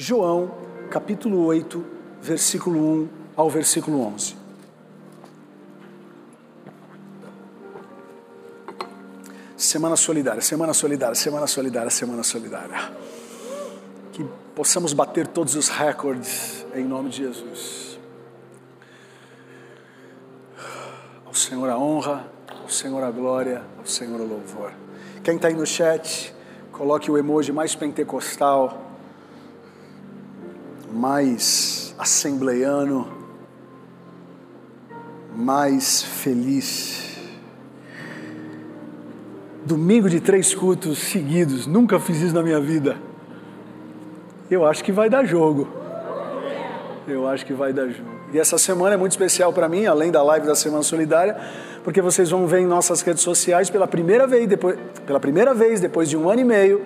João, capítulo 8, versículo 1 ao versículo 11. Semana Solidária, Semana Solidária, Semana Solidária, Semana Solidária. Que possamos bater todos os recordes em nome de Jesus. Ao Senhor a honra, ao Senhor a glória, ao Senhor o louvor. Quem está aí no chat, coloque o emoji mais pentecostal, mais assembleiano, mais feliz. Domingo de três cultos seguidos, nunca fiz isso na minha vida. Eu acho que vai dar jogo. Eu acho que vai dar jogo. E essa semana é muito especial para mim, além da live da Semana Solidária, porque vocês vão ver em nossas redes sociais pela primeira vez depois, pela primeira vez depois de um ano e meio,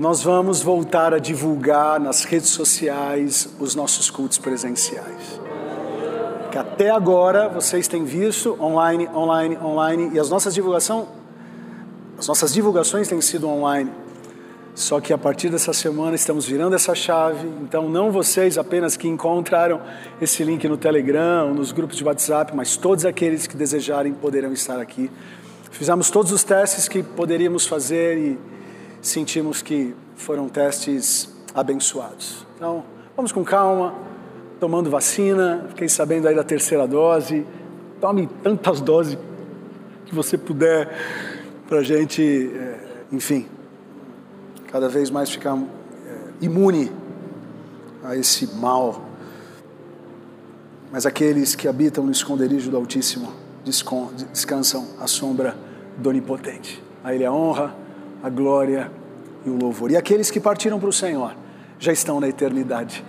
nós vamos voltar a divulgar nas redes sociais os nossos cultos presenciais. Que até agora vocês têm visto online, online, online e as nossas divulgação as nossas divulgações têm sido online. Só que a partir dessa semana estamos virando essa chave. Então, não vocês apenas que encontraram esse link no Telegram, nos grupos de WhatsApp, mas todos aqueles que desejarem poderão estar aqui. Fizemos todos os testes que poderíamos fazer e sentimos que foram testes abençoados. Então, vamos com calma, tomando vacina. Fiquei sabendo aí da terceira dose. Tome tantas doses que você puder para a gente, é, enfim, cada vez mais ficar é, imune a esse mal. Mas aqueles que habitam no esconderijo do Altíssimo descansam à sombra do Onipotente. A Ele a honra, a glória e o louvor. E aqueles que partiram para o Senhor já estão na eternidade,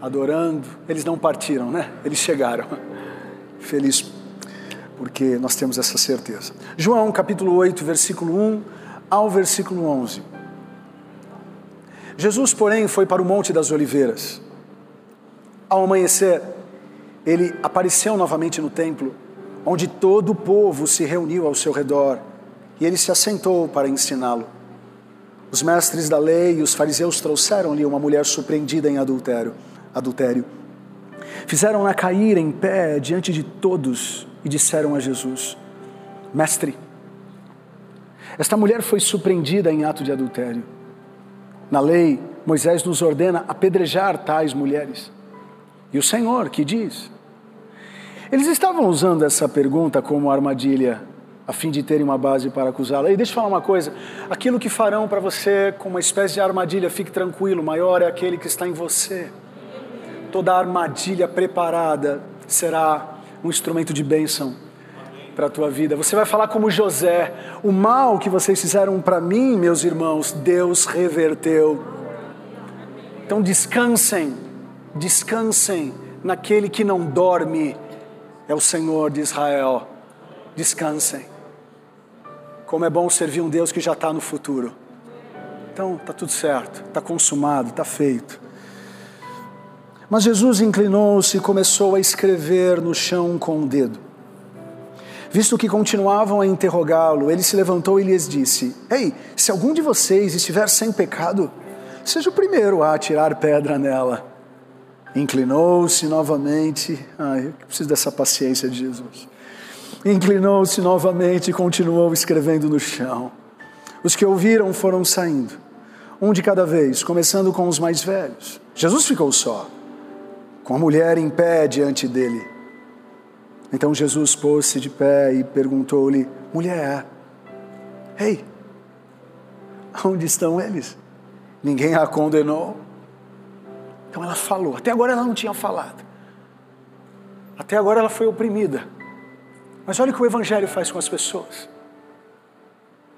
adorando. Eles não partiram, né? Eles chegaram. Feliz porque nós temos essa certeza. João capítulo 8, versículo 1 ao versículo 11. Jesus, porém, foi para o Monte das Oliveiras. Ao amanhecer, ele apareceu novamente no templo, onde todo o povo se reuniu ao seu redor, e ele se assentou para ensiná-lo. Os mestres da lei e os fariseus trouxeram-lhe uma mulher surpreendida em adultério. adultério. Fizeram-na cair em pé diante de todos e disseram a Jesus: Mestre, esta mulher foi surpreendida em ato de adultério. Na lei, Moisés nos ordena apedrejar tais mulheres. E o Senhor que diz? Eles estavam usando essa pergunta como armadilha, a fim de terem uma base para acusá-la. E deixa eu falar uma coisa: aquilo que farão para você com uma espécie de armadilha, fique tranquilo, maior é aquele que está em você. Toda armadilha preparada será um instrumento de bênção para a tua vida. Você vai falar como José: o mal que vocês fizeram para mim, meus irmãos, Deus reverteu. Então descansem, descansem naquele que não dorme, é o Senhor de Israel. Descansem. Como é bom servir um Deus que já está no futuro. Então, está tudo certo, está consumado, está feito. Mas Jesus inclinou-se e começou a escrever no chão com o dedo. Visto que continuavam a interrogá-lo, ele se levantou e lhes disse: Ei, se algum de vocês estiver sem pecado, seja o primeiro a atirar pedra nela. Inclinou-se novamente. Ai, eu preciso dessa paciência de Jesus. Inclinou-se novamente e continuou escrevendo no chão. Os que ouviram foram saindo, um de cada vez, começando com os mais velhos. Jesus ficou só com a mulher em pé diante dele. Então Jesus pôs-se de pé e perguntou-lhe: Mulher, ei, onde estão eles? Ninguém a condenou. Então ela falou. Até agora ela não tinha falado. Até agora ela foi oprimida. Mas olha o que o Evangelho faz com as pessoas.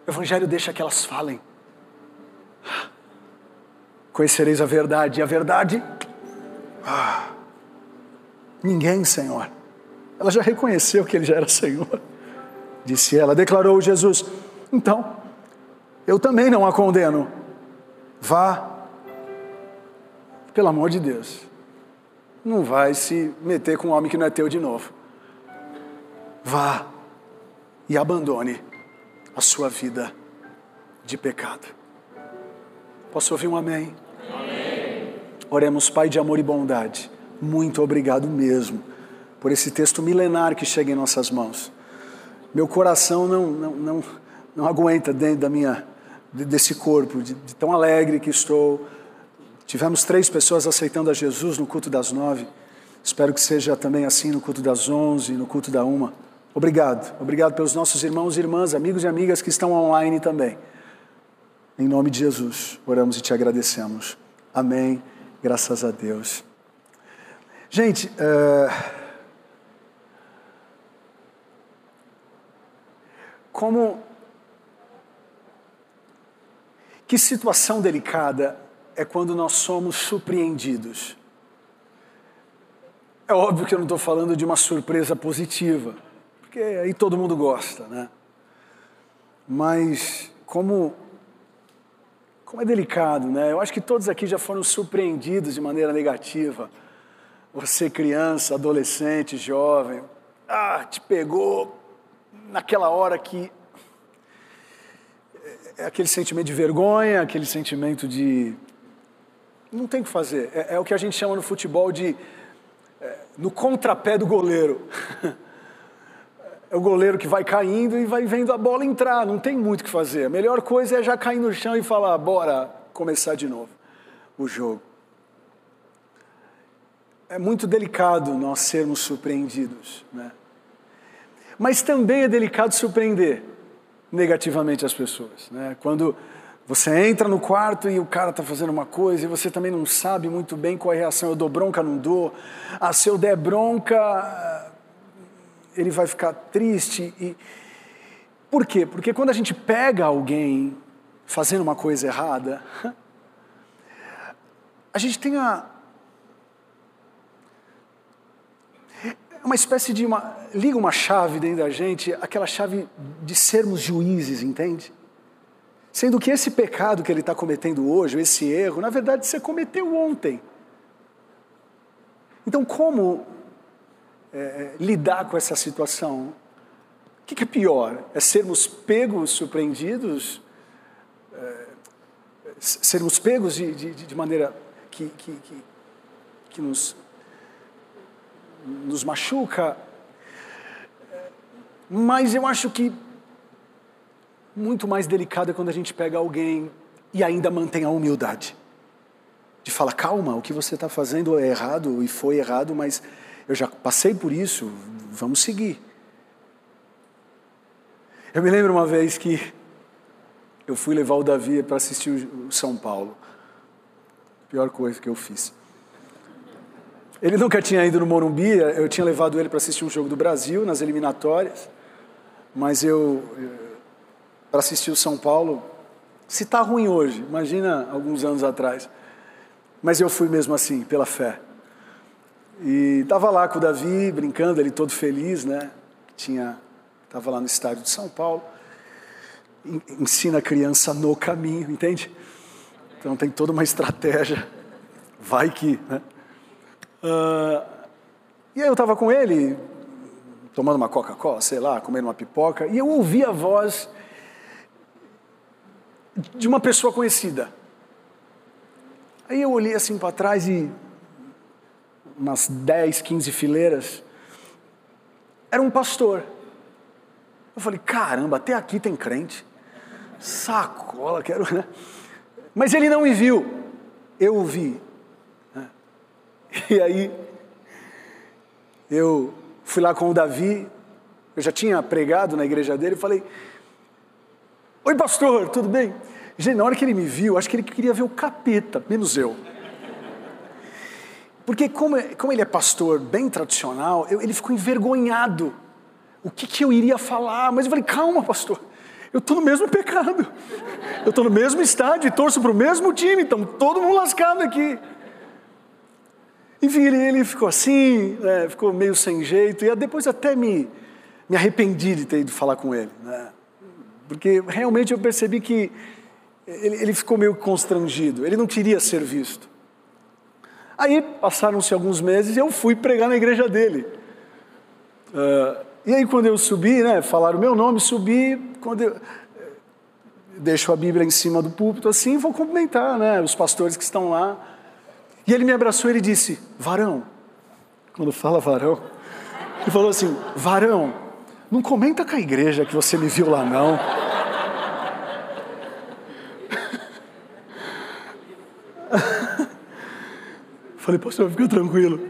O Evangelho deixa que elas falem. Conhecereis a verdade, e a verdade. Ah, Ninguém, Senhor. Ela já reconheceu que ele já era Senhor. Disse ela, declarou Jesus: Então, eu também não a condeno. Vá. Pelo amor de Deus. Não vai se meter com um homem que não é teu de novo. Vá e abandone a sua vida de pecado. Posso ouvir um amém? amém. Oremos, Pai de amor e bondade, muito obrigado mesmo por esse texto milenar que chega em nossas mãos. Meu coração não, não, não, não aguenta dentro da minha, desse corpo, de, de tão alegre que estou. Tivemos três pessoas aceitando a Jesus no culto das nove. Espero que seja também assim no culto das onze, no culto da uma. Obrigado. Obrigado pelos nossos irmãos e irmãs, amigos e amigas que estão online também. Em nome de Jesus, oramos e te agradecemos. Amém. Graças a Deus. Gente, uh... como. Que situação delicada é quando nós somos surpreendidos. É óbvio que eu não estou falando de uma surpresa positiva, porque aí todo mundo gosta, né? Mas como, como é delicado, né? Eu acho que todos aqui já foram surpreendidos de maneira negativa. Você, criança, adolescente, jovem, ah, te pegou naquela hora que é aquele sentimento de vergonha, aquele sentimento de não tem o que fazer. É, é, o que a gente chama no futebol de é, no contrapé do goleiro. é o goleiro que vai caindo e vai vendo a bola entrar, não tem muito o que fazer. A melhor coisa é já cair no chão e falar: bora começar de novo o jogo. É muito delicado nós sermos surpreendidos, né? Mas também é delicado surpreender negativamente as pessoas, né? Quando você entra no quarto e o cara está fazendo uma coisa e você também não sabe muito bem qual é a reação. Eu dou bronca, não dou. Ah, se eu der bronca, ele vai ficar triste. E... Por quê? Porque quando a gente pega alguém fazendo uma coisa errada, a gente tem a. Uma espécie de uma. Liga uma chave dentro da gente, aquela chave de sermos juízes, entende? Sendo que esse pecado que ele está cometendo hoje, esse erro, na verdade você cometeu ontem. Então, como é, é lidar com essa situação? O que, que, é pior? É sermos pegos, surpreendidos? É, sermos pegos de, de, de maneira que, que, que, que nos, nos machuca? Mas eu acho que muito mais delicado é quando a gente pega alguém e ainda mantém a humildade. De falar, calma, o que você está fazendo é errado e foi errado, mas eu já passei por isso, vamos seguir. Eu me lembro uma vez que eu fui levar o Davi para assistir o São Paulo. Pior coisa que eu fiz. Ele nunca tinha ido no Morumbi, eu tinha levado ele para assistir um jogo do Brasil nas eliminatórias, mas eu para assistir o São Paulo. Se está ruim hoje, imagina alguns anos atrás. Mas eu fui mesmo assim, pela fé. E estava lá com o Davi, brincando, ele todo feliz, né? Tinha, estava lá no estádio de São Paulo. Ensina a criança no caminho, entende? Então tem toda uma estratégia. Vai que, né? Uh, e aí eu estava com ele, tomando uma Coca-Cola, sei lá, comendo uma pipoca, e eu ouvi a voz de uma pessoa conhecida. Aí eu olhei assim para trás e umas 10, 15 fileiras, era um pastor. Eu falei, caramba, até aqui tem crente. Sacola, quero. Né? Mas ele não me viu, eu o vi. Né? E aí, eu fui lá com o Davi, eu já tinha pregado na igreja dele, e falei: Oi, pastor, tudo bem? Gente, na hora que ele me viu, acho que ele queria ver o capeta, menos eu. Porque, como, como ele é pastor bem tradicional, eu, ele ficou envergonhado. O que, que eu iria falar? Mas eu falei: calma, pastor, eu estou no mesmo pecado. Eu estou no mesmo estádio e torço para o mesmo time, então todo mundo lascado aqui. Enfim, ele, ele ficou assim, né, ficou meio sem jeito, e depois até me, me arrependi de ter ido falar com ele. Né? Porque realmente eu percebi que ele, ele ficou meio constrangido, ele não queria ser visto. Aí passaram-se alguns meses e eu fui pregar na igreja dele. Uh, e aí quando eu subi, né, falaram meu nome, subi, quando eu deixo a Bíblia em cima do púlpito assim, vou cumprimentar, né, os pastores que estão lá. E ele me abraçou e disse: Varão. Quando fala varão, ele falou assim: Varão, não comenta com a igreja que você me viu lá, não. Falei, pastor, fica tranquilo.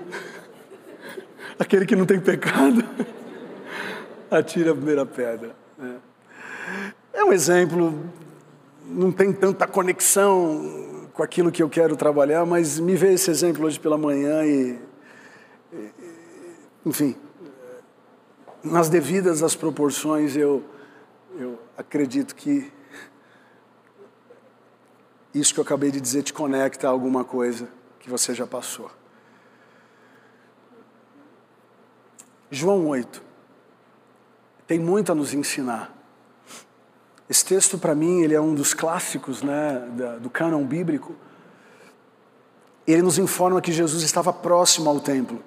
Aquele que não tem pecado, atira a primeira pedra. É. é um exemplo, não tem tanta conexão com aquilo que eu quero trabalhar, mas me veio esse exemplo hoje pela manhã e, e enfim, nas devidas as proporções, eu, eu acredito que isso que eu acabei de dizer te conecta a alguma coisa que você já passou. João 8 tem muito a nos ensinar. Esse texto, para mim, ele é um dos clássicos né, do cânon bíblico. Ele nos informa que Jesus estava próximo ao templo.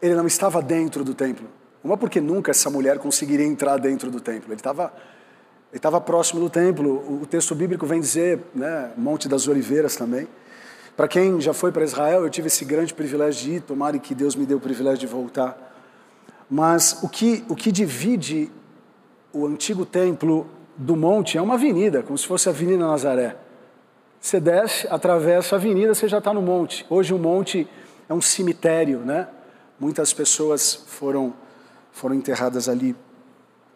Ele não estava dentro do templo. Uma porque nunca essa mulher conseguiria entrar dentro do templo. Ele estava ele estava próximo do templo. O texto bíblico vem dizer, né, Monte das Oliveiras também. Para quem já foi para Israel, eu tive esse grande privilégio de ir, tomara que Deus me dê o privilégio de voltar. Mas o que, o que divide o antigo templo do monte é uma avenida, como se fosse a Avenida Nazaré. Você desce, atravessa a avenida, você já está no monte. Hoje o monte é um cemitério, né? Muitas pessoas foram, foram enterradas ali.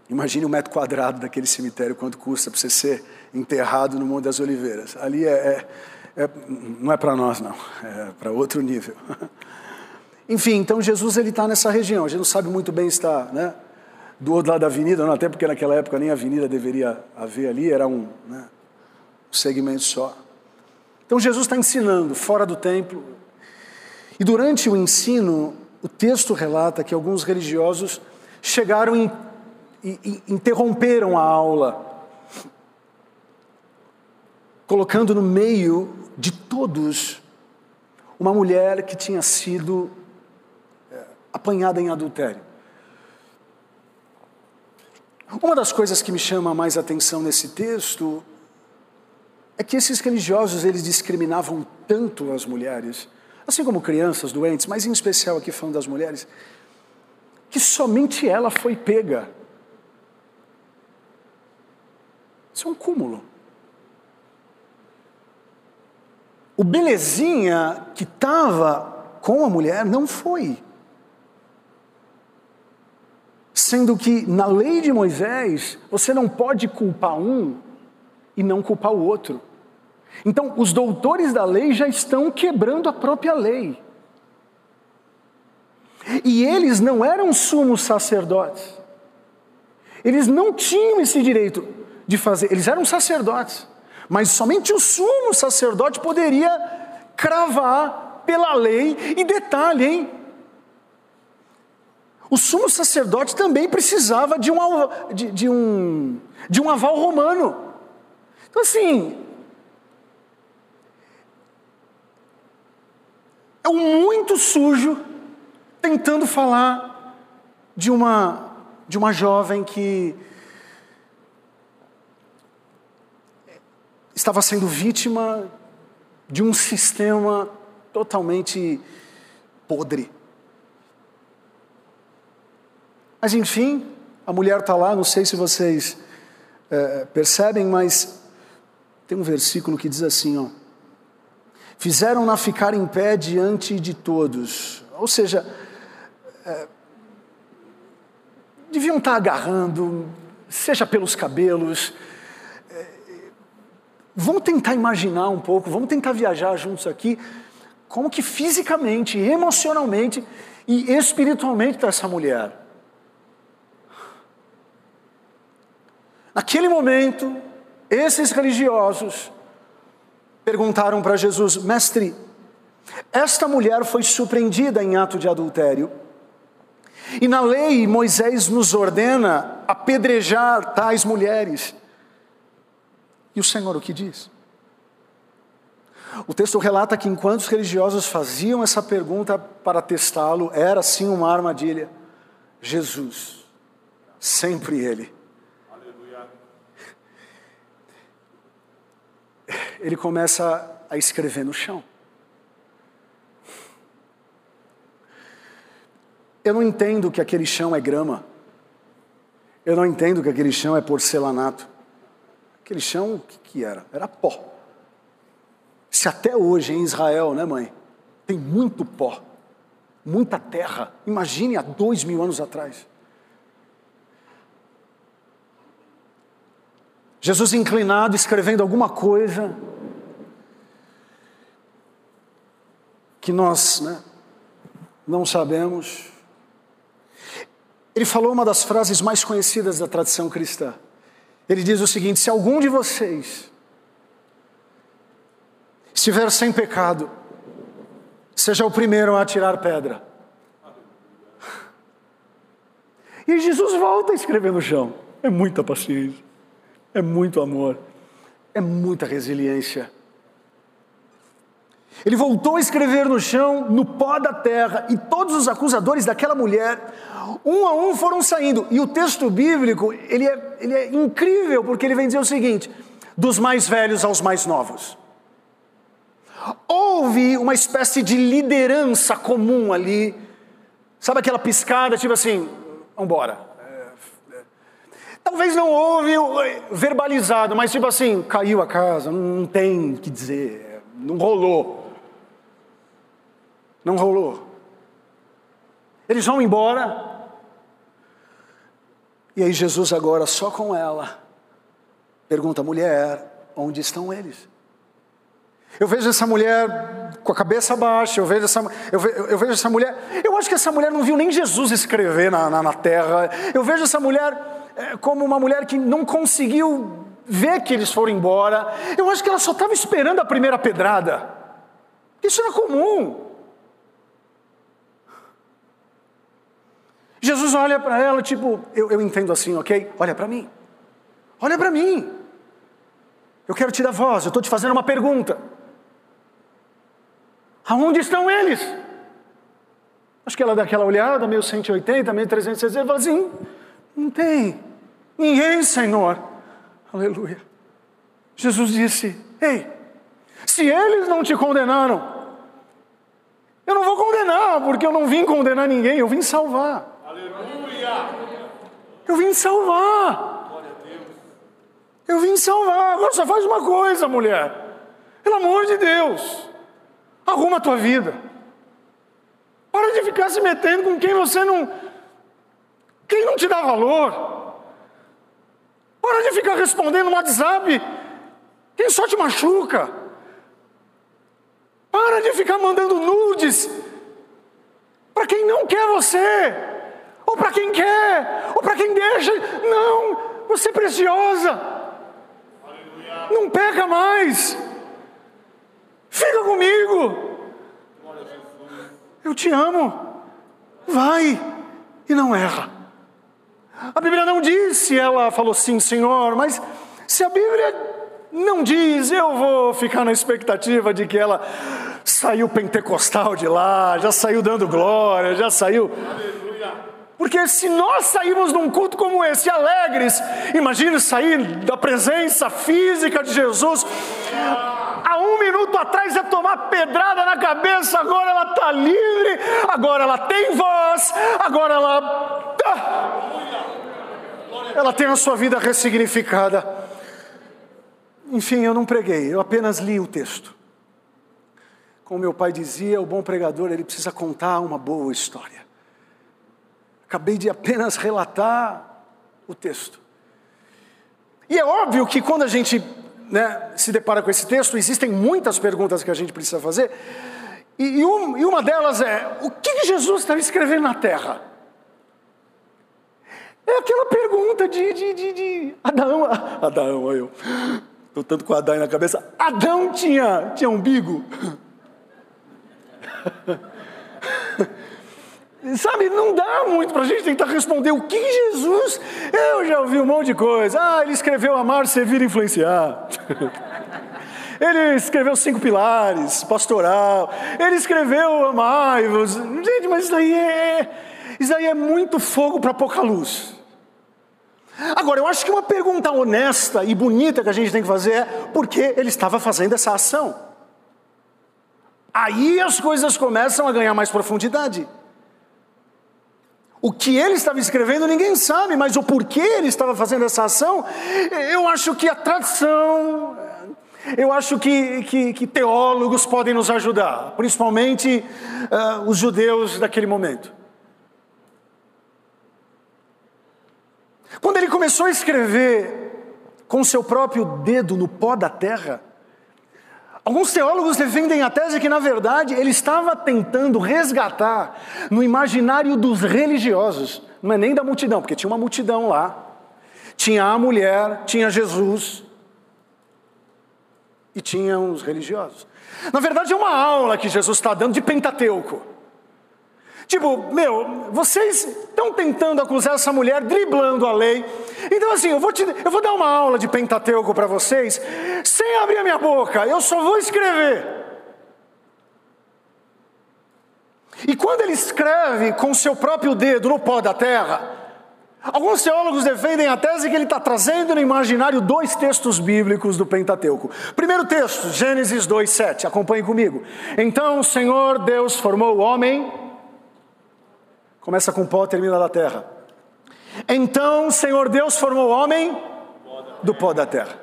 Imagine um metro quadrado daquele cemitério, quanto custa para você ser enterrado no Monte das Oliveiras. Ali é, é, é não é para nós, não, é para outro nível. Enfim, então Jesus ele está nessa região. A gente não sabe muito bem se está né, do outro lado da avenida, não, até porque naquela época nem avenida deveria haver ali, era um, né, um segmento só. Então Jesus está ensinando fora do templo. E durante o ensino, o texto relata que alguns religiosos chegaram em e, interromperam a aula, colocando no meio de todos uma mulher que tinha sido é, apanhada em adultério. Uma das coisas que me chama mais atenção nesse texto é que esses religiosos eles discriminavam tanto as mulheres, assim como crianças doentes, mas em especial aqui falando das mulheres, que somente ela foi pega Isso é um cúmulo. O belezinha que estava com a mulher não foi. Sendo que na lei de Moisés, você não pode culpar um e não culpar o outro. Então, os doutores da lei já estão quebrando a própria lei. E eles não eram sumos sacerdotes. Eles não tinham esse direito de fazer. Eles eram sacerdotes, mas somente o sumo sacerdote poderia cravar pela lei. E detalhe, hein? O sumo sacerdote também precisava de um, de, de um, de um aval romano. Então, assim, é um muito sujo tentando falar de uma, de uma jovem que estava sendo vítima de um sistema totalmente podre. Mas enfim, a mulher está lá, não sei se vocês é, percebem, mas tem um versículo que diz assim: ó, fizeram-na ficar em pé diante de todos. Ou seja, é, deviam estar tá agarrando, seja pelos cabelos, Vamos tentar imaginar um pouco, vamos tentar viajar juntos aqui, como que fisicamente, emocionalmente e espiritualmente está essa mulher. Naquele momento, esses religiosos perguntaram para Jesus: Mestre, esta mulher foi surpreendida em ato de adultério. E na lei, Moisés nos ordena apedrejar tais mulheres. E o Senhor o que diz? O texto relata que enquanto os religiosos faziam essa pergunta para testá-lo, era sim uma armadilha. Jesus, sempre Ele. Aleluia. Ele começa a escrever no chão. Eu não entendo que aquele chão é grama. Eu não entendo que aquele chão é porcelanato. Aquele chão, o que, que era? Era pó. Se até hoje em Israel, né, mãe, tem muito pó, muita terra. Imagine há dois mil anos atrás. Jesus inclinado, escrevendo alguma coisa que nós né, não sabemos. Ele falou uma das frases mais conhecidas da tradição cristã. Ele diz o seguinte: se algum de vocês estiver sem pecado, seja o primeiro a atirar pedra. E Jesus volta a escrever no chão. É muita paciência, é muito amor, é muita resiliência. Ele voltou a escrever no chão, no pó da terra, e todos os acusadores daquela mulher, um a um, foram saindo. E o texto bíblico, ele é, ele é incrível, porque ele vem dizer o seguinte: dos mais velhos aos mais novos. Houve uma espécie de liderança comum ali, sabe aquela piscada, tipo assim, embora. Talvez não houve verbalizado, mas tipo assim, caiu a casa, não tem o que dizer, não rolou. Não rolou. Eles vão embora. E aí Jesus agora só com ela pergunta: mulher, onde estão eles? Eu vejo essa mulher com a cabeça baixa, eu vejo essa, eu vejo, eu vejo essa mulher. Eu acho que essa mulher não viu nem Jesus escrever na, na, na terra. Eu vejo essa mulher é, como uma mulher que não conseguiu ver que eles foram embora. Eu acho que ela só estava esperando a primeira pedrada. Isso era comum. Jesus olha para ela, tipo, eu, eu entendo assim, ok? Olha para mim. Olha para mim. Eu quero te dar voz, eu estou te fazendo uma pergunta. Aonde estão eles? Acho que ela dá aquela olhada, meio 180, meio 360, e fala assim: não tem ninguém, Senhor. Aleluia. Jesus disse: Ei, se eles não te condenaram, eu não vou condenar, porque eu não vim condenar ninguém, eu vim salvar. Eu vim salvar. Eu vim salvar. Agora só faz uma coisa, mulher. Pelo amor de Deus. Arruma a tua vida. Para de ficar se metendo com quem você não. Quem não te dá valor. Para de ficar respondendo no WhatsApp. Quem só te machuca. Para de ficar mandando nudes para quem não quer você ou para quem quer, ou para quem deixa. Não, você é preciosa. Não peca mais. Fica comigo. Eu te amo. Vai e não erra. A Bíblia não diz se ela falou sim, Senhor, mas se a Bíblia não diz, eu vou ficar na expectativa de que ela saiu pentecostal de lá, já saiu dando glória, já saiu. Porque se nós sairmos de um culto como esse alegres, imagine sair da presença física de Jesus. Há um minuto atrás ia tomar pedrada na cabeça, agora ela está livre, agora ela tem voz, agora ela. Ela tem a sua vida ressignificada. Enfim, eu não preguei, eu apenas li o texto. Como meu pai dizia, o bom pregador ele precisa contar uma boa história. Acabei de apenas relatar o texto. E é óbvio que quando a gente né, se depara com esse texto, existem muitas perguntas que a gente precisa fazer. E, e, um, e uma delas é: o que, Jesus estava escrevendo na terra? É aquela pergunta de, de, de, de Adão. Adão, olha eu. Estou tanto com Adão na cabeça. Adão tinha, tinha umbigo. Sabe, não dá muito para a gente tentar responder o que Jesus. Eu já ouvi um monte de coisa. Ah, ele escreveu amar, servir e influenciar. Ele escreveu cinco pilares, pastoral. Ele escreveu amai-vos. Gente, mas isso daí é, isso daí é muito fogo para pouca luz. Agora, eu acho que uma pergunta honesta e bonita que a gente tem que fazer é por que ele estava fazendo essa ação? Aí as coisas começam a ganhar mais profundidade. O que ele estava escrevendo ninguém sabe, mas o porquê ele estava fazendo essa ação, eu acho que a tradição, eu acho que, que, que teólogos podem nos ajudar, principalmente uh, os judeus daquele momento. Quando ele começou a escrever com seu próprio dedo no pó da terra, alguns teólogos defendem a tese que, na verdade, ele estava tentando resgatar no imaginário dos religiosos, não é nem da multidão, porque tinha uma multidão lá, tinha a mulher, tinha Jesus e tinha os religiosos. Na verdade, é uma aula que Jesus está dando de Pentateuco. Tipo, meu, vocês estão tentando acusar essa mulher driblando a lei. Então, assim, eu vou, te, eu vou dar uma aula de Pentateuco para vocês, sem abrir a minha boca, eu só vou escrever. E quando ele escreve com seu próprio dedo no pó da terra, alguns teólogos defendem a tese que ele está trazendo no imaginário dois textos bíblicos do Pentateuco. Primeiro texto, Gênesis 2,7, acompanhe comigo. Então o Senhor Deus formou o homem Começa com pó, termina da terra. Então o Senhor Deus formou o homem do pó da terra.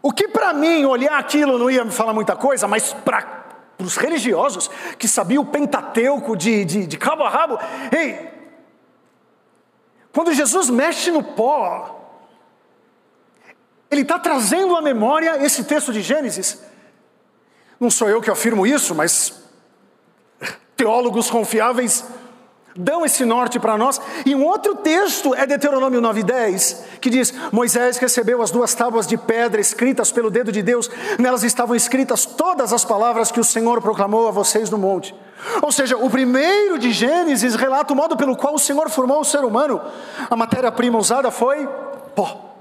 O que para mim olhar aquilo não ia me falar muita coisa, mas para os religiosos que sabiam o Pentateuco de, de, de cabo a rabo, ei, quando Jesus mexe no pó, ele está trazendo à memória esse texto de Gênesis. Não sou eu que afirmo isso, mas teólogos confiáveis dão esse norte para nós. E um outro texto é Deuteronômio 9:10, que diz: Moisés recebeu as duas tábuas de pedra escritas pelo dedo de Deus, nelas estavam escritas todas as palavras que o Senhor proclamou a vocês no monte. Ou seja, o primeiro de Gênesis relata o modo pelo qual o Senhor formou o ser humano. A matéria-prima usada foi pó.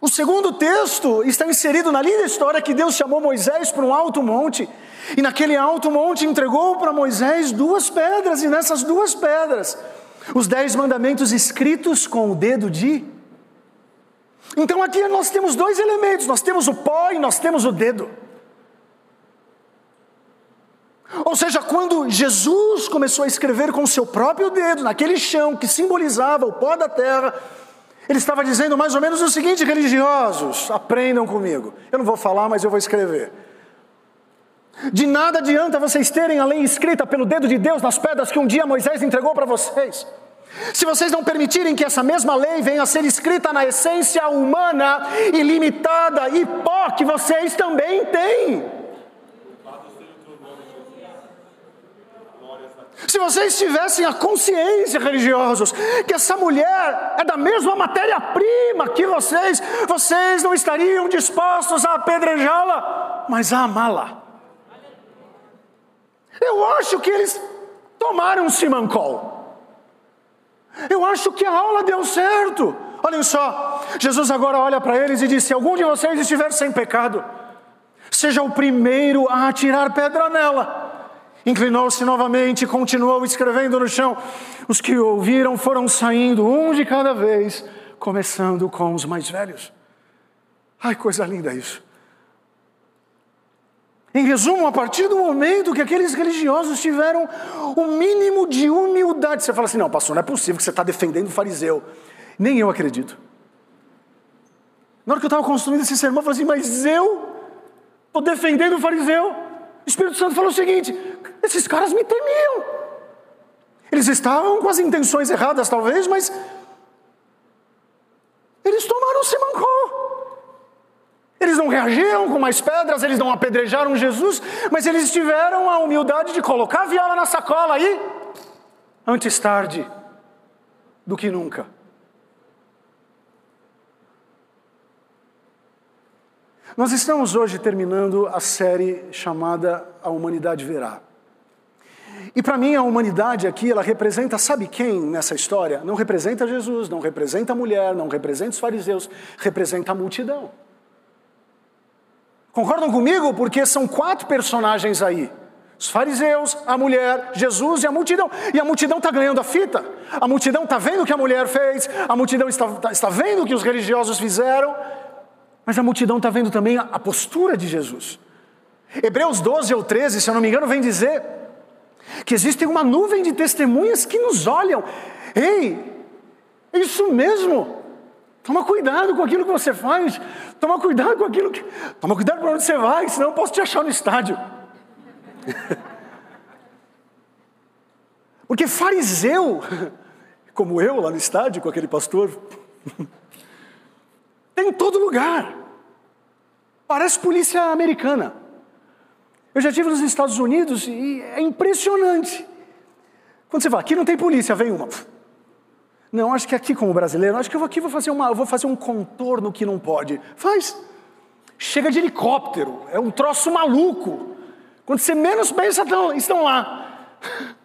O segundo texto está inserido na linda história que Deus chamou Moisés para um alto monte, e naquele alto monte entregou para Moisés duas pedras, e nessas duas pedras, os dez mandamentos escritos com o dedo de. Então aqui nós temos dois elementos: nós temos o pó e nós temos o dedo. Ou seja, quando Jesus começou a escrever com o seu próprio dedo, naquele chão que simbolizava o pó da terra, ele estava dizendo mais ou menos o seguinte: religiosos, aprendam comigo. Eu não vou falar, mas eu vou escrever. De nada adianta vocês terem a lei escrita pelo dedo de Deus nas pedras que um dia Moisés entregou para vocês. Se vocês não permitirem que essa mesma lei venha a ser escrita na essência humana, ilimitada e pó que vocês também têm. Se vocês tivessem a consciência, religiosos, que essa mulher é da mesma matéria-prima que vocês, vocês não estariam dispostos a apedrejá-la, mas a amá-la. Eu acho que eles tomaram um simancol. Eu acho que a aula deu certo. Olhem só, Jesus agora olha para eles e diz: Se algum de vocês estiver sem pecado, seja o primeiro a atirar pedra nela. Inclinou-se novamente e continuou escrevendo no chão. Os que ouviram foram saindo, um de cada vez, começando com os mais velhos. Ai, coisa linda isso. Em resumo, a partir do momento que aqueles religiosos tiveram o mínimo de humildade, você fala assim: não, pastor, não é possível que você está defendendo o fariseu. Nem eu acredito. Na hora que eu estava construindo esse sermão, eu falei assim: mas eu estou defendendo o fariseu. O Espírito Santo falou o seguinte: esses caras me temiam. Eles estavam com as intenções erradas, talvez, mas eles tomaram mancou. Eles não reagiram com mais pedras, eles não apedrejaram Jesus, mas eles tiveram a humildade de colocar a viola na sacola aí, antes tarde do que nunca. Nós estamos hoje terminando a série chamada A Humanidade Verá. E para mim a humanidade aqui, ela representa, sabe quem nessa história? Não representa Jesus, não representa a mulher, não representa os fariseus, representa a multidão. Concordam comigo? Porque são quatro personagens aí. Os fariseus, a mulher, Jesus e a multidão. E a multidão está ganhando a fita. A multidão está vendo o que a mulher fez, a multidão está, está vendo o que os religiosos fizeram, mas a multidão está vendo também a postura de Jesus. Hebreus 12 ou 13, se eu não me engano, vem dizer que existe uma nuvem de testemunhas que nos olham. Ei, é isso mesmo. Toma cuidado com aquilo que você faz. Toma cuidado com aquilo que. Toma cuidado para onde você vai, senão eu posso te achar no estádio. Porque fariseu, como eu lá no estádio com aquele pastor, tem em todo lugar. Parece polícia americana. Eu já estive nos Estados Unidos e é impressionante. Quando você vai, aqui não tem polícia, vem uma. Não, acho que aqui como brasileiro, acho que eu aqui vou fazer, uma, vou fazer um contorno que não pode. Faz. Chega de helicóptero, é um troço maluco. Quando você menos pensa, estão, estão lá.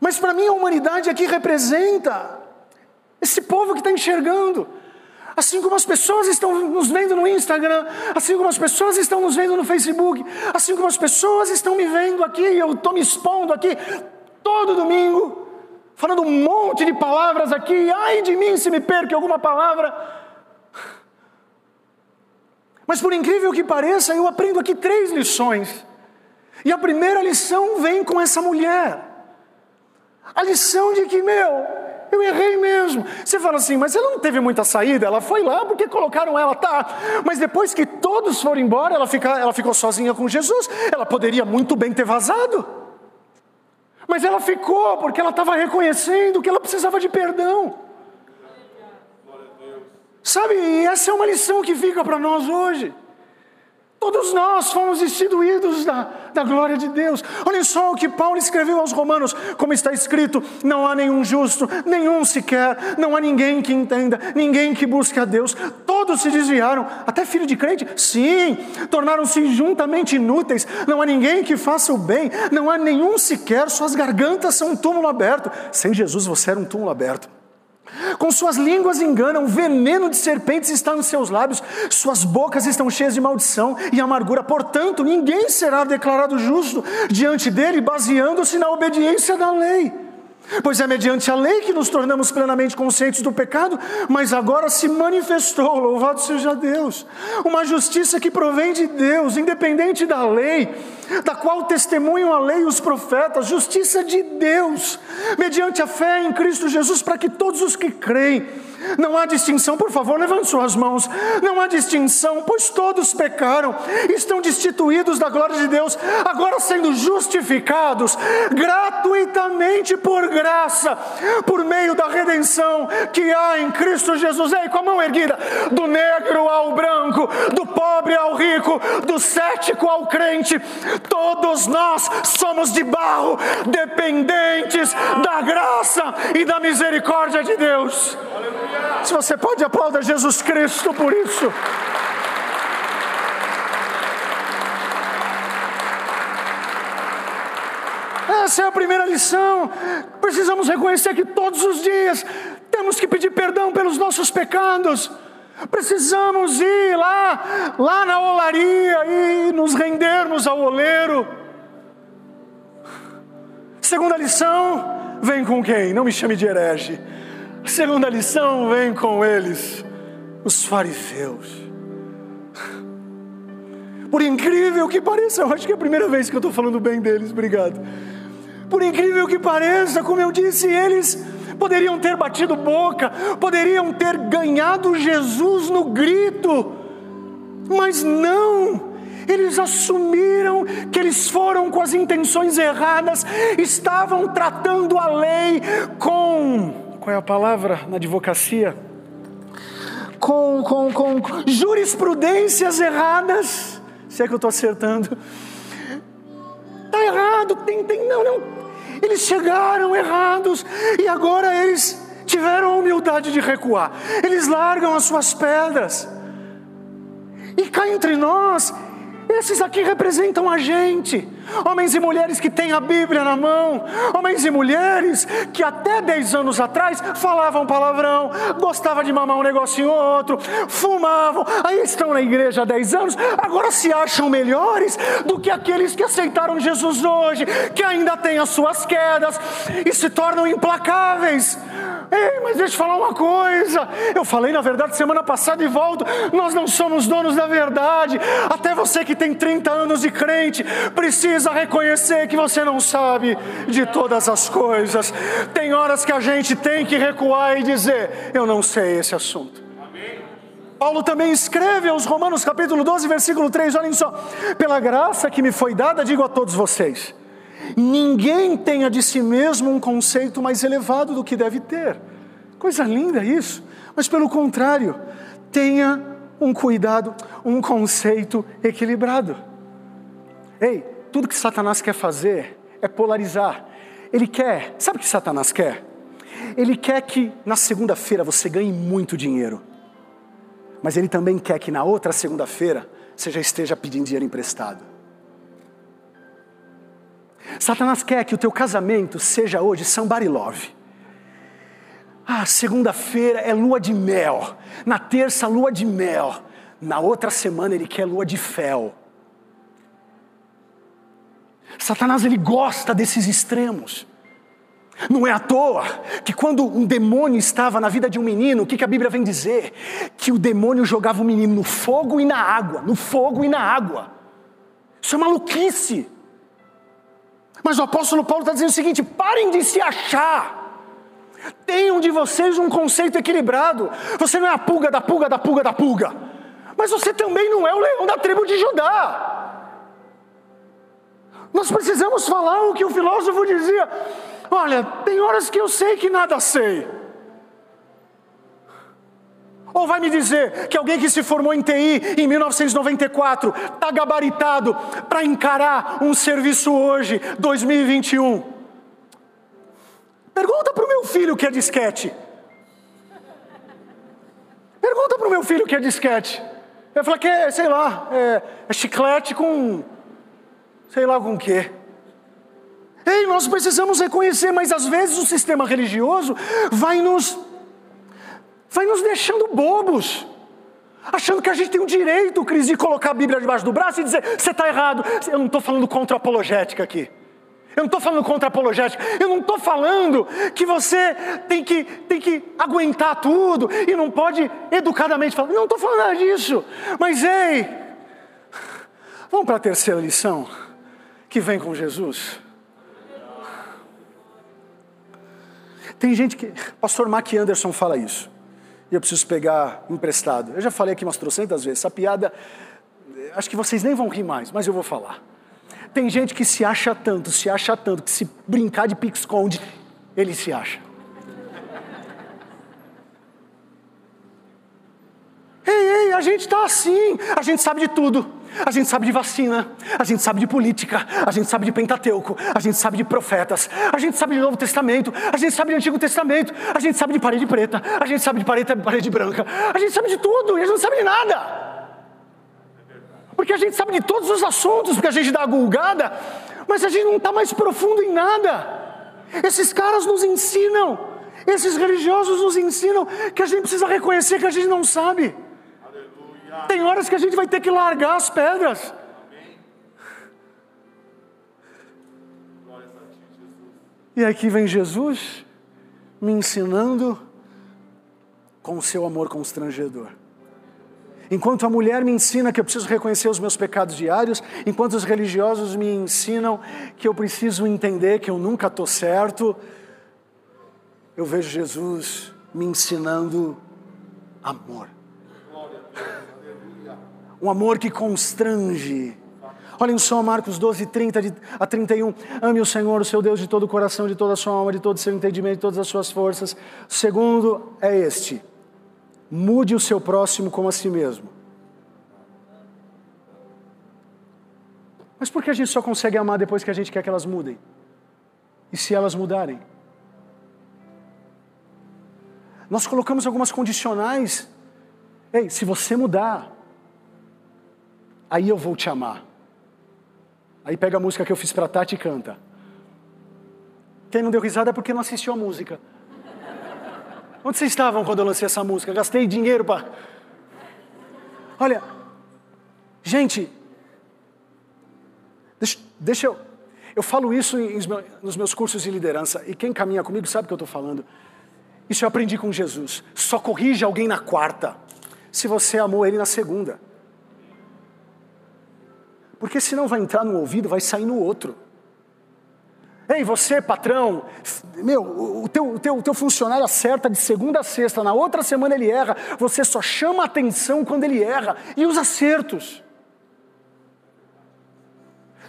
Mas para mim a humanidade aqui representa esse povo que está enxergando. Assim como as pessoas estão nos vendo no Instagram, assim como as pessoas estão nos vendo no Facebook, assim como as pessoas estão me vendo aqui, eu estou me expondo aqui todo domingo, falando um monte de palavras aqui, ai de mim se me perca alguma palavra. Mas por incrível que pareça, eu aprendo aqui três lições. E a primeira lição vem com essa mulher. A lição de que, meu, eu errei mesmo. Você fala assim, mas ela não teve muita saída, ela foi lá porque colocaram ela, tá. Mas depois que todos foram embora, ela, fica, ela ficou sozinha com Jesus. Ela poderia muito bem ter vazado. Mas ela ficou porque ela estava reconhecendo que ela precisava de perdão. Sabe, essa é uma lição que fica para nós hoje. Todos nós fomos instituídos da, da glória de Deus. Olha só o que Paulo escreveu aos Romanos, como está escrito: não há nenhum justo, nenhum sequer, não há ninguém que entenda, ninguém que busque a Deus. Todos se desviaram, até filho de crente, sim, tornaram-se juntamente inúteis. Não há ninguém que faça o bem, não há nenhum sequer, suas gargantas são um túmulo aberto. Sem Jesus você era um túmulo aberto. Com suas línguas enganam, veneno de serpentes está nos seus lábios, suas bocas estão cheias de maldição e amargura. Portanto, ninguém será declarado justo diante dele, baseando-se na obediência da lei. Pois é mediante a lei que nos tornamos plenamente conscientes do pecado, mas agora se manifestou, louvado seja Deus, uma justiça que provém de Deus, independente da lei, da qual testemunham a lei e os profetas, justiça de Deus, mediante a fé em Cristo Jesus, para que todos os que creem, não há distinção, por favor, levante suas mãos. Não há distinção, pois todos pecaram, estão destituídos da glória de Deus, agora sendo justificados gratuitamente por graça, por meio da redenção que há em Cristo Jesus. Ei, com a mão erguida, do negro ao branco, do pobre ao rico, do cético ao crente, todos nós somos de barro, dependentes da graça e da misericórdia de Deus. Aleluia. Se você pode, aplaudir Jesus Cristo por isso. Essa é a primeira lição. Precisamos reconhecer que todos os dias temos que pedir perdão pelos nossos pecados. Precisamos ir lá, lá na olaria e nos rendermos ao oleiro. Segunda lição, vem com quem? Não me chame de herege. A segunda lição vem com eles, os fariseus. Por incrível que pareça, eu acho que é a primeira vez que eu estou falando bem deles, obrigado. Por incrível que pareça, como eu disse, eles poderiam ter batido boca, poderiam ter ganhado Jesus no grito, mas não, eles assumiram que eles foram com as intenções erradas, estavam tratando a lei com qual é a palavra na advocacia? Com, com, com jurisprudências erradas. Se é que eu estou acertando. Está errado, tem, tem, não, não. Eles chegaram errados e agora eles tiveram a humildade de recuar. Eles largam as suas pedras. E cá entre nós, esses aqui representam a gente, homens e mulheres que têm a Bíblia na mão, homens e mulheres que até 10 anos atrás falavam palavrão, gostavam de mamar um negocinho ou outro, fumavam, aí estão na igreja há 10 anos, agora se acham melhores do que aqueles que aceitaram Jesus hoje, que ainda têm as suas quedas e se tornam implacáveis. Ei, mas deixa eu falar uma coisa. Eu falei na verdade semana passada e volto. Nós não somos donos da verdade. Até você que tem 30 anos de crente precisa reconhecer que você não sabe de todas as coisas. Tem horas que a gente tem que recuar e dizer: Eu não sei esse assunto. Paulo também escreve aos Romanos capítulo 12, versículo 3, olhem só: Pela graça que me foi dada, digo a todos vocês Ninguém tenha de si mesmo um conceito mais elevado do que deve ter. Coisa linda isso. Mas pelo contrário, tenha um cuidado, um conceito equilibrado. Ei, tudo que Satanás quer fazer é polarizar. Ele quer, sabe o que Satanás quer? Ele quer que na segunda-feira você ganhe muito dinheiro. Mas ele também quer que na outra segunda-feira você já esteja pedindo dinheiro emprestado. Satanás quer que o teu casamento seja hoje somebody love. Ah, segunda-feira é lua de mel. Na terça, lua de mel. Na outra semana, ele quer lua de fel. Satanás, ele gosta desses extremos. Não é à toa que quando um demônio estava na vida de um menino, o que, que a Bíblia vem dizer? Que o demônio jogava o menino no fogo e na água, no fogo e na água. Isso é maluquice. Mas o apóstolo Paulo está dizendo o seguinte: parem de se achar. Tenham de vocês um conceito equilibrado. Você não é a pulga da pulga da pulga da pulga. Mas você também não é o leão da tribo de Judá. Nós precisamos falar o que o filósofo dizia. Olha, tem horas que eu sei que nada sei. Ou vai me dizer que alguém que se formou em TI em 1994 está gabaritado para encarar um serviço hoje, 2021? Pergunta para o meu filho que é disquete. Pergunta para o meu filho que é disquete. Ele fala que é, sei lá, é, é chiclete com, sei lá com o quê. Ei, nós precisamos reconhecer, mas às vezes o sistema religioso vai nos vai nos deixando bobos, achando que a gente tem o direito, Cris, de colocar a Bíblia debaixo do braço e dizer: você está errado. Eu não estou falando contra apologética aqui. Eu não estou falando contra apologética. Eu não estou falando que você tem que, tem que aguentar tudo e não pode educadamente falar. Não estou falando nada disso. Mas ei, vamos para a terceira lição que vem com Jesus. Tem gente que. Pastor Mac Anderson fala isso e eu preciso pegar emprestado. Eu já falei aqui umas trocentas vezes, essa piada, acho que vocês nem vão rir mais, mas eu vou falar. Tem gente que se acha tanto, se acha tanto, que se brincar de pique-esconde, ele se acha. Ei, ei, a gente está assim, a gente sabe de tudo. A gente sabe de vacina, a gente sabe de política, a gente sabe de Pentateuco, a gente sabe de profetas, a gente sabe de Novo Testamento, a gente sabe de Antigo Testamento, a gente sabe de parede preta, a gente sabe de parede, parede branca, a gente sabe de tudo e a gente não sabe de nada. Porque a gente sabe de todos os assuntos, porque a gente dá a gulgada, mas a gente não está mais profundo em nada. Esses caras nos ensinam, esses religiosos nos ensinam que a gente precisa reconhecer que a gente não sabe. Tem horas que a gente vai ter que largar as pedras. E aqui vem Jesus me ensinando com o seu amor constrangedor. Enquanto a mulher me ensina que eu preciso reconhecer os meus pecados diários, enquanto os religiosos me ensinam que eu preciso entender que eu nunca estou certo, eu vejo Jesus me ensinando amor um amor que constrange. Olhem só Marcos 12, 30 a 31. Ame o Senhor, o seu Deus, de todo o coração, de toda a sua alma, de todo o seu entendimento, de todas as suas forças. Segundo é este: mude o seu próximo como a si mesmo. Mas por que a gente só consegue amar depois que a gente quer que elas mudem? E se elas mudarem? Nós colocamos algumas condicionais. Ei, se você mudar, aí eu vou te amar. Aí pega a música que eu fiz para Tati e canta. Quem não deu risada é porque não assistiu a música. Onde vocês estavam quando eu lancei essa música? Gastei dinheiro para. Olha, gente, deixa, deixa eu. Eu falo isso nos meus cursos de liderança, e quem caminha comigo sabe o que eu estou falando. Isso eu aprendi com Jesus. Só corrige alguém na quarta, se você amou ele na segunda. Porque senão vai entrar no ouvido, vai sair no outro. Ei, você, patrão, meu, o teu, o teu, o teu funcionário acerta de segunda a sexta, na outra semana ele erra, você só chama atenção quando ele erra e os acertos.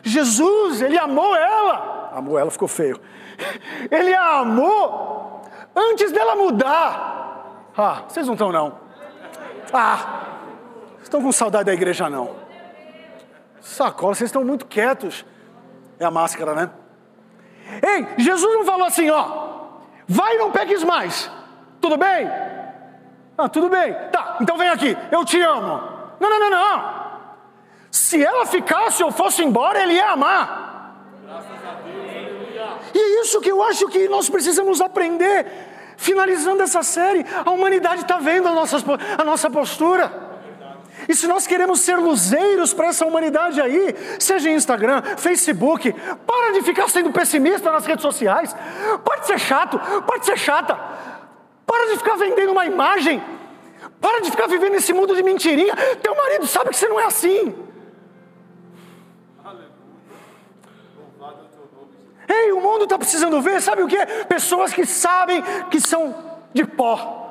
Jesus, ele amou ela, amou ela, ficou feio. Ele a amou antes dela mudar. Ah, vocês não estão não. Ah, estão com saudade da igreja não. Sacola, vocês estão muito quietos. É a máscara, né? Ei, Jesus não falou assim, ó, vai e não peques mais. Tudo bem? Ah, tudo bem. Tá, então vem aqui, eu te amo. Não, não, não, não. Se ela ficasse ou fosse embora, ele ia amar. E é isso que eu acho que nós precisamos aprender. Finalizando essa série, a humanidade está vendo a nossa, a nossa postura. E se nós queremos ser luzeiros para essa humanidade aí, seja em Instagram, Facebook, para de ficar sendo pessimista nas redes sociais. Pode ser chato, pode ser chata. Para de ficar vendendo uma imagem. Para de ficar vivendo esse mundo de mentirinha. Teu marido sabe que você não é assim. Ei, o mundo está precisando ver, sabe o que? Pessoas que sabem que são de pó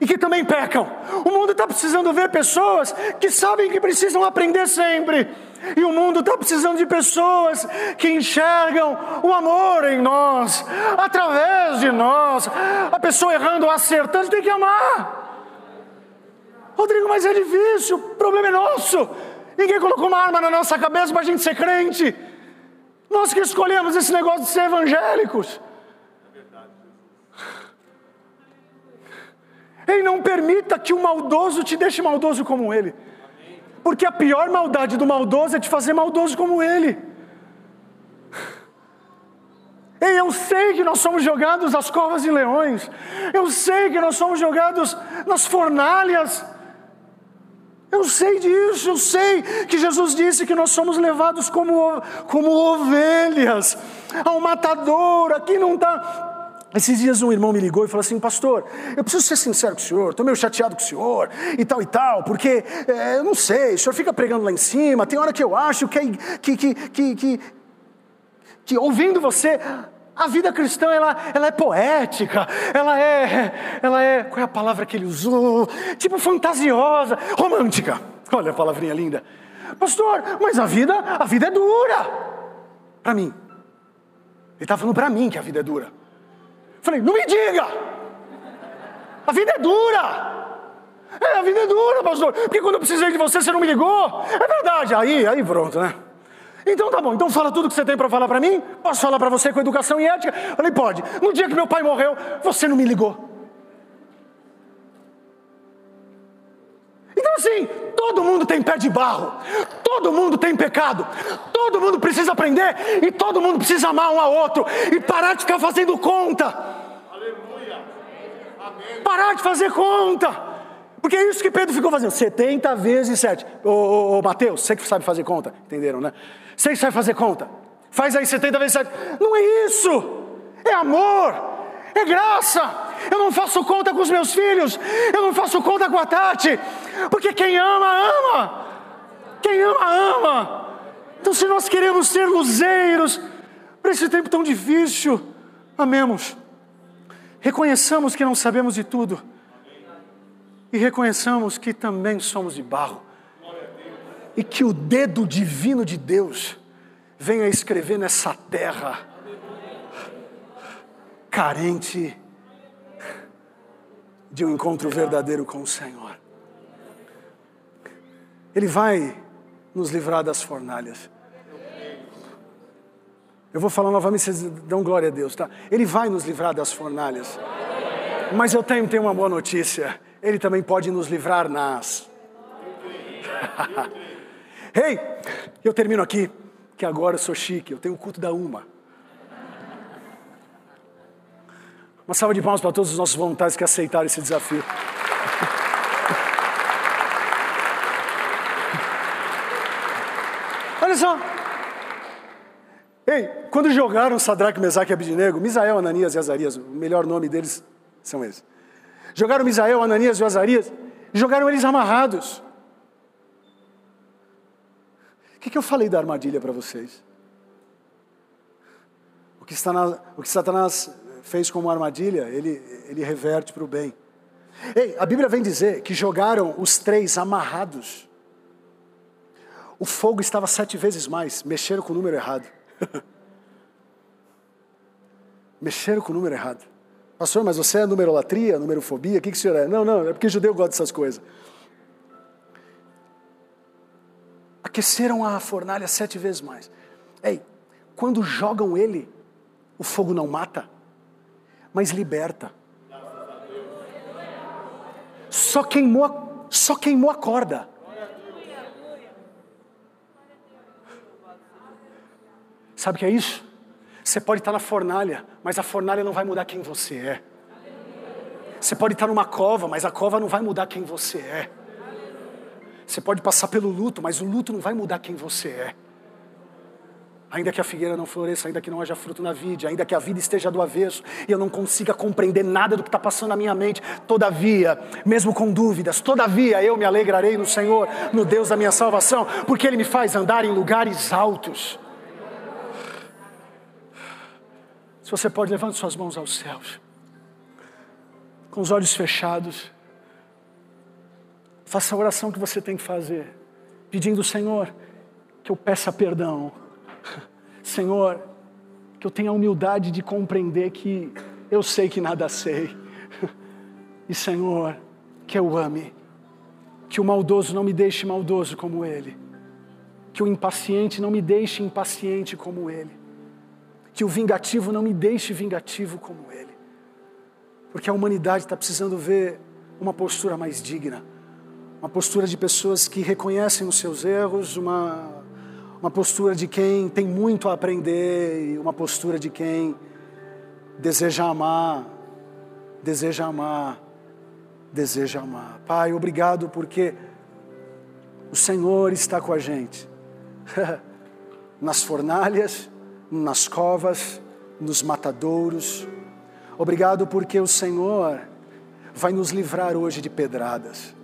e que também pecam. O mundo está precisando ver pessoas que sabem que precisam aprender sempre. E o mundo está precisando de pessoas que enxergam o amor em nós, através de nós. A pessoa errando ou acertando tem que amar. Rodrigo, mas é difícil, o problema é nosso. Ninguém colocou uma arma na nossa cabeça para a gente ser crente. Nós que escolhemos esse negócio de ser evangélicos. Ei, não permita que o maldoso te deixe maldoso como ele. Porque a pior maldade do maldoso é te fazer maldoso como ele. Ei, eu sei que nós somos jogados às covas de leões. Eu sei que nós somos jogados nas fornalhas. Eu sei disso, eu sei que Jesus disse que nós somos levados como, como ovelhas ao matador. Aqui não está esses dias um irmão me ligou e falou assim, pastor, eu preciso ser sincero com o senhor, estou meio chateado com o senhor e tal e tal, porque é, eu não sei, o senhor fica pregando lá em cima, tem hora que eu acho que, que, que, que, que, que ouvindo você, a vida cristã ela, ela é poética, ela é, ela é, qual é a palavra que ele usou? Tipo fantasiosa, romântica. Olha a palavrinha linda. Pastor, mas a vida, a vida é dura. Para mim. Ele está falando para mim que a vida é dura. Falei, não me diga! A vida é dura! É, a vida é dura, pastor. Porque quando eu precisei de você, você não me ligou. É verdade. Aí, aí pronto, né? Então tá bom, então fala tudo que você tem para falar para mim. Posso falar para você com educação e ética? Falei, pode. No dia que meu pai morreu, você não me ligou. Então assim, todo mundo tem pé de barro, todo mundo tem pecado, todo mundo precisa aprender e todo mundo precisa amar um ao outro e parar de ficar fazendo conta. Parar de fazer conta. Porque é isso que Pedro ficou fazendo, 70 vezes 7. Ô, ô, ô Mateus, você que sabe fazer conta, entenderam, né? Você que sabe fazer conta, faz aí 70 vezes 7. Não é isso, é amor, é graça. Eu não faço conta com os meus filhos, eu não faço conta com a Tati, porque quem ama, ama. Quem ama, ama. Então, se nós queremos ser luzeiros para esse tempo tão difícil, amemos. Reconheçamos que não sabemos de tudo. E reconheçamos que também somos de barro. E que o dedo divino de Deus venha escrever nessa terra carente de um encontro verdadeiro com o Senhor. Ele vai nos livrar das fornalhas. Eu vou falar novamente, vocês dão glória a Deus, tá? Ele vai nos livrar das fornalhas. Mas eu tenho, tenho uma boa notícia. Ele também pode nos livrar nas. Ei, hey, eu termino aqui, que agora eu sou chique, eu tenho o culto da uma. Uma salva de palmas para todos os nossos voluntários que aceitaram esse desafio. Olha só, Ei, quando jogaram Sadraque, Mesaque e Abidinego, Misael, Ananias e Azarias, o melhor nome deles São esses. Jogaram Misael, Ananias e Azarias, e jogaram eles amarrados. O que, que eu falei da armadilha para vocês? O que, o que Satanás fez como armadilha, ele, ele reverte para o bem. Ei, a Bíblia vem dizer que jogaram os três amarrados. O fogo estava sete vezes mais, mexeram com o número errado. mexeram com o número errado. Pastor, mas você é numerolatria, numerofobia? O que, que o senhor é? Não, não, é porque judeu gosta dessas coisas. Aqueceram a fornalha sete vezes mais. Ei, quando jogam ele, o fogo não mata, mas liberta. Só queimou, só queimou a corda. Sabe o que é isso? Você pode estar na fornalha, mas a fornalha não vai mudar quem você é. Você pode estar numa cova, mas a cova não vai mudar quem você é. Você pode passar pelo luto, mas o luto não vai mudar quem você é. Ainda que a figueira não floresça, ainda que não haja fruto na vide, ainda que a vida esteja do avesso e eu não consiga compreender nada do que está passando na minha mente, todavia, mesmo com dúvidas, todavia eu me alegrarei no Senhor, no Deus da minha salvação, porque Ele me faz andar em lugares altos. Se você pode, levante suas mãos aos céus, com os olhos fechados, faça a oração que você tem que fazer, pedindo, Senhor, que eu peça perdão Senhor, que eu tenha a humildade de compreender que eu sei que nada sei. E Senhor, que eu ame. Que o maldoso não me deixe maldoso como ele. Que o impaciente não me deixe impaciente como ele. Que o vingativo não me deixe vingativo como ele. Porque a humanidade está precisando ver uma postura mais digna. Uma postura de pessoas que reconhecem os seus erros, uma uma postura de quem tem muito a aprender uma postura de quem deseja amar, deseja amar, deseja amar. Pai, obrigado porque o Senhor está com a gente nas fornalhas, nas covas, nos matadouros. Obrigado porque o Senhor vai nos livrar hoje de pedradas.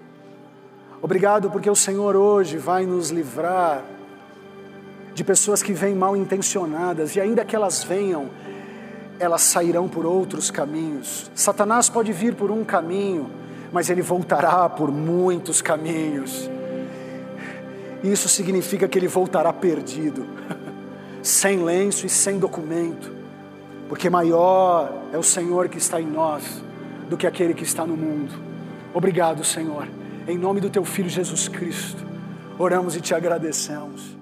Obrigado porque o Senhor hoje vai nos livrar de pessoas que vêm mal intencionadas e ainda que elas venham, elas sairão por outros caminhos. Satanás pode vir por um caminho, mas ele voltará por muitos caminhos. Isso significa que ele voltará perdido, sem lenço e sem documento, porque maior é o Senhor que está em nós do que aquele que está no mundo. Obrigado, Senhor. Em nome do teu filho Jesus Cristo, oramos e te agradecemos.